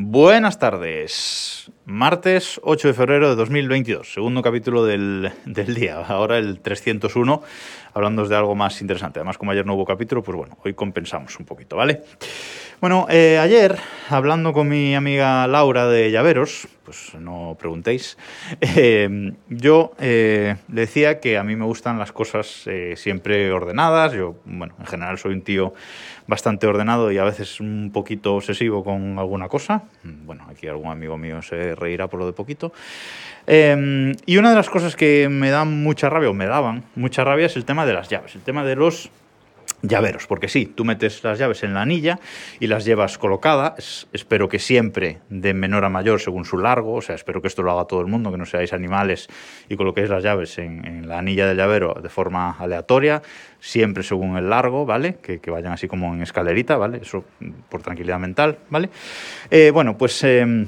Buenas tardes. Martes 8 de febrero de 2022, segundo capítulo del, del, día, ahora el 301, hablando de algo más interesante. Además, como ayer no hubo capítulo, pues bueno, hoy compensamos un poquito, ¿vale? Bueno, eh, ayer, hablando con mi amiga Laura de Llaveros, pues no preguntéis, eh, yo eh, le decía que a mí me gustan las cosas siempre ordenadas. Yo, bueno, en general soy un tío bastante ordenado y a veces un poquito obsesivo con alguna cosa. Bueno, aquí algún amigo mío se reirá por lo de poquito. Eh, y una de las cosas que me dan mucha rabia, o me daban mucha rabia, es el tema de las llaves, el tema de los llaveros, porque sí, tú metes las llaves en la anilla y las llevas colocadas, espero que siempre de menor a mayor según su largo, o sea, espero que esto lo haga todo el mundo, que no seáis animales y coloquéis las llaves en, la anilla del llavero de forma aleatoria, siempre según el largo, ¿vale? Que, vayan así como en escalerita, ¿vale? Eso por tranquilidad mental, ¿vale? Eh, bueno, pues... Eh,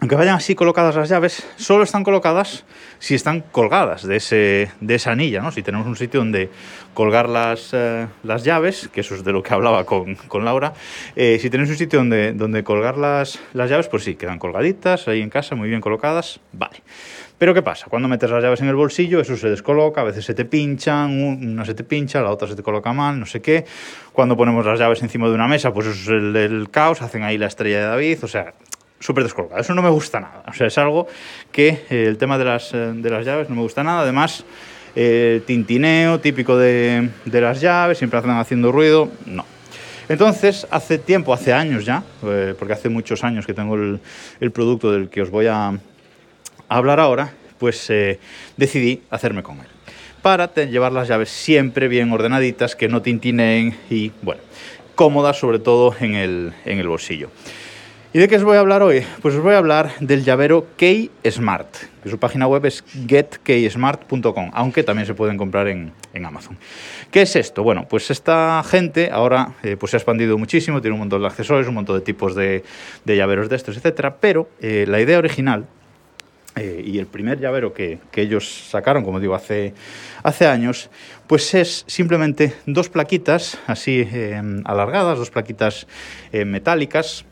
aunque vayan así colocadas las llaves, solo están colocadas si están colgadas de, ese, de esa anilla, ¿no? Si tenemos un sitio donde colgar las, eh, las llaves, que eso es de lo que hablaba con, con Laura, eh, si tenéis un sitio donde, donde colgar las, las llaves, pues sí, quedan colgaditas ahí en casa, muy bien colocadas, vale. Pero ¿qué pasa? Cuando metes las llaves en el bolsillo, eso se descoloca, a veces se te pinchan, una se te pincha, la otra se te coloca mal, no sé qué. Cuando ponemos las llaves encima de una mesa, pues eso es el, el caos, hacen ahí la estrella de David, o sea, súper descolgado. Eso no me gusta nada. O sea, es algo que eh, el tema de las, eh, de las llaves no me gusta nada. Además, eh, tintineo típico de, de, las llaves, siempre hacen haciendo ruido. No. Entonces, hace tiempo, hace años ya, porque hace muchos años que tengo el, el, producto del que os voy a, hablar ahora, pues decidí hacerme con él. Para llevar las llaves siempre bien ordenaditas, que no tintineen y, bueno, cómodas sobre todo en el, en el bolsillo. ¿Y de qué os voy a hablar hoy? Pues os voy a hablar del llavero Key Smart, que su página web es getkeysmart.com, aunque también se pueden comprar en, en, Amazon. ¿Qué es esto? Bueno, pues esta gente ahora eh, pues se ha expandido muchísimo, tiene un montón de accesorios, un montón de tipos de, llaveros de estos, etcétera, pero eh, la idea original eh, y el primer llavero que, que, ellos sacaron, como digo, hace, hace años, pues es simplemente dos plaquitas así alargadas, dos plaquitas metálicas,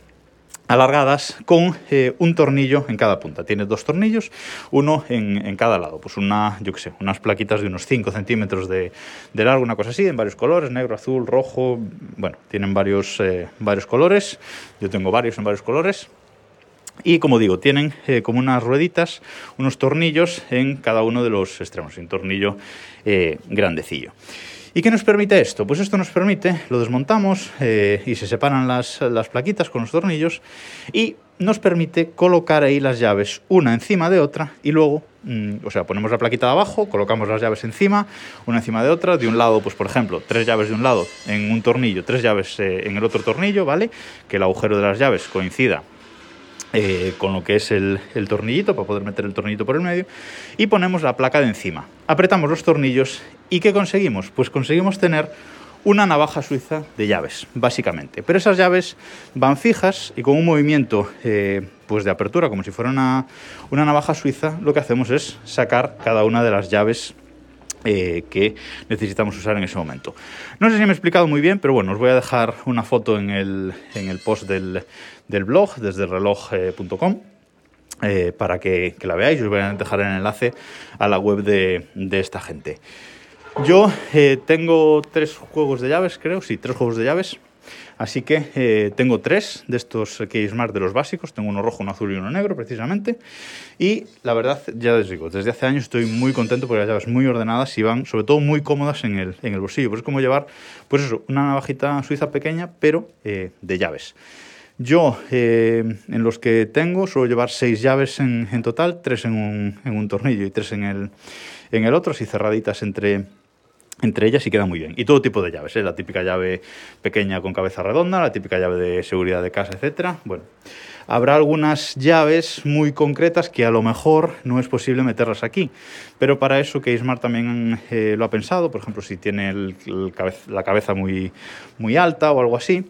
alargadas con eh, un tornillo en cada punta. Tiene dos tornillos, uno en, en, cada lado. Pues una, yo qué sé, unas plaquitas de unos 5 centímetros de, de, largo, una cosa así, en varios colores, negro, azul, rojo. Bueno, tienen varios, eh, varios colores. Yo tengo varios en varios colores. Y como digo, tienen eh, como unas rueditas, unos tornillos en cada uno de los extremos, un tornillo grandecillo. ¿Y qué nos permite esto? Pues esto nos permite, lo desmontamos eh, y se separan las, las, plaquitas con los tornillos y nos permite colocar ahí las llaves una encima de otra y luego, mmm, o sea, ponemos la plaquita de abajo, colocamos las llaves encima, una encima de otra, de un lado, pues por ejemplo, tres llaves de un lado en un tornillo, tres llaves eh, en el otro tornillo, ¿vale? Que el agujero de las llaves coincida eh, con lo que es el, el, tornillito para poder meter el tornillito por el medio y ponemos la placa de encima. Apretamos los tornillos y ¿qué conseguimos? Pues conseguimos tener una navaja suiza de llaves, básicamente. Pero esas llaves van fijas y con un movimiento eh, pues de apertura, como si fuera una, una navaja suiza, lo que hacemos es sacar cada una de las llaves eh, que necesitamos usar en ese momento. No sé si me he explicado muy bien, pero bueno, os voy a dejar una foto en el, en el post del, del blog desde reloj.com. Eh, para que, que, la veáis, os voy a dejar el enlace a la web de, de esta gente. Yo eh, tengo tres juegos de llaves, creo, sí, tres juegos de llaves. Así que eh, tengo tres de estos Key Smart de los básicos. Tengo uno rojo, uno azul y uno negro, precisamente. Y la verdad, ya les digo, desde hace años estoy muy contento porque las llaves muy ordenadas y van, sobre todo, muy cómodas en el, en el bolsillo. Pues es como llevar, pues eso, una navajita suiza pequeña, pero eh, de llaves. Yo, en los que tengo, suelo llevar seis llaves en, en total, tres en un, en un, tornillo y tres en el, en el otro, así cerraditas entre, entre ellas y queda muy bien. Y todo tipo de llaves, ¿eh? la típica llave pequeña con cabeza redonda, la típica llave de seguridad de casa, etc. Bueno, habrá algunas llaves muy concretas que a lo mejor no es posible meterlas aquí, pero para eso que Smart también eh, lo ha pensado, por ejemplo, si tiene la cabeza muy, muy alta o algo así,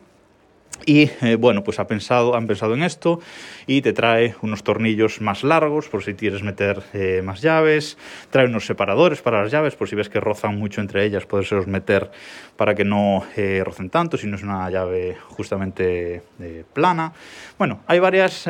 Y eh, bueno, pues ha pensado, han pensado en esto y te trae unos tornillos más largos por si quieres meter eh, más llaves, trae unos separadores para las llaves por si ves que rozan mucho entre ellas, los meter para que no eh, rocen tanto, si no es una llave justamente plana. Bueno, hay varias...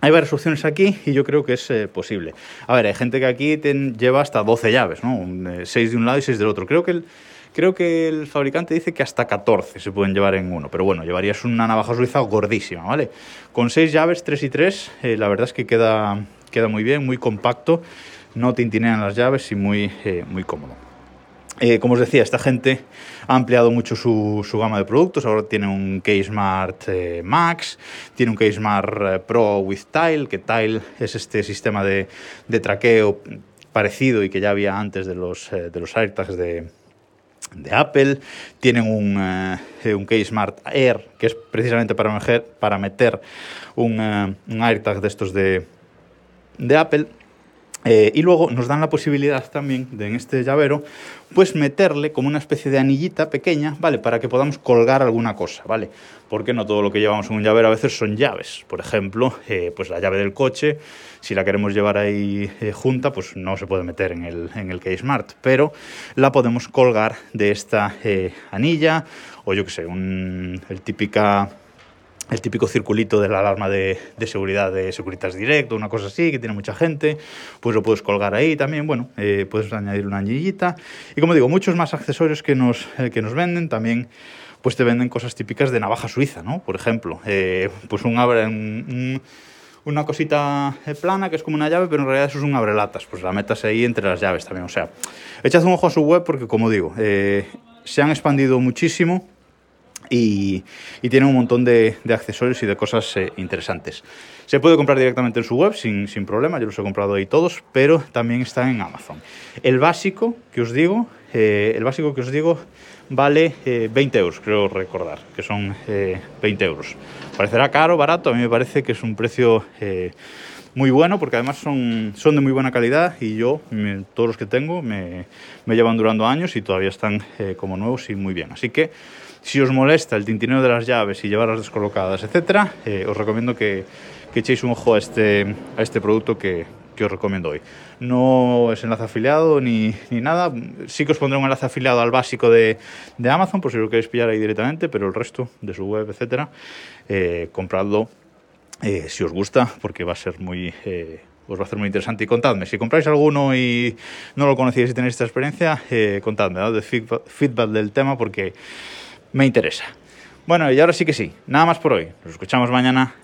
hay varias opciones aquí y yo creo que es posible. A ver, hay gente que aquí lleva hasta 12 llaves, ¿no? 6 de un lado y 6 del otro. Creo que el, Creo que el fabricante dice que hasta 14 se pueden llevar en uno, pero bueno, llevarías una navaja suiza gordísima, ¿vale? Con 6 llaves, 3 y 3, eh, la verdad es que queda, queda muy bien, muy compacto, no tintinean las llaves y muy, eh, muy cómodo. Eh, como os decía, esta gente ha ampliado mucho su, su gama de productos. Ahora tiene un K-Smart Max, tiene un K-Smart Pro with Tile, que Tile es este sistema de, de traqueo parecido y que ya había antes de los, de los AirTags de, de Apple, tienen un, eh, un Key Smart Air, que es precisamente para, meter, para meter un, eh, un AirTag de estos de, de Apple. Eh, y luego nos dan la posibilidad también de en este llavero, pues meterle como una especie de anillita pequeña, ¿vale? Para que podamos colgar alguna cosa, ¿vale? Porque no todo lo que llevamos en un llavero a veces son llaves. Por ejemplo, eh, pues la llave del coche, si la queremos llevar ahí eh, junta, pues no se puede meter en el, en el Key Smart, pero la podemos colgar de esta anilla o yo que sé, un, el típica el típico circulito de la alarma de, seguridad de Securitas Direct o una cosa así, que tiene mucha gente, pues lo puedes colgar ahí también, bueno, eh, puedes añadir una anillita. Y como digo, muchos más accesorios que nos, eh, que nos venden, también pues te venden cosas típicas de navaja suiza, ¿no? Por ejemplo, eh, pues un abre... Un, una cosita plana que es como una llave, pero en realidad es un abrelatas, pues la metas ahí entre las llaves también. O sea, echad un ojo a su web porque, como digo, se han expandido muchísimo y, tiene un montón de, accesorios y de cosas eh, interesantes. Se puede comprar directamente en su web sin, problema, yo los he comprado ahí todos, pero también están en Amazon. El básico que os digo, eh, el básico que os digo vale 20 eh, euros, creo recordar, que son 20 euros. Parecerá caro, barato, a mí me parece que es un precio muy bueno porque además son, de muy buena calidad y yo, todos los que tengo, me llevan durando años y todavía están como nuevos y muy bien. Así que si os molesta el tintineo de las llaves y llevarlas descolocadas, etcétera, eh, os recomiendo que, que, echéis un ojo a este, a este producto que, que, os recomiendo hoy. No es enlace afiliado ni, ni, nada, sí que os pondré un enlace afiliado al básico de, de, Amazon por si lo queréis pillar ahí directamente, pero el resto de su web, etcétera, eh, compradlo eh, si os gusta, porque va a ser muy eh, os va a hacer muy interesante. Y contadme, si compráis alguno y no lo conocíais y tenéis esta experiencia, eh, contadme, dad feedback, feedback, del tema porque me interesa. Bueno, y ahora sí que sí, nada más por hoy. Nos escuchamos mañana.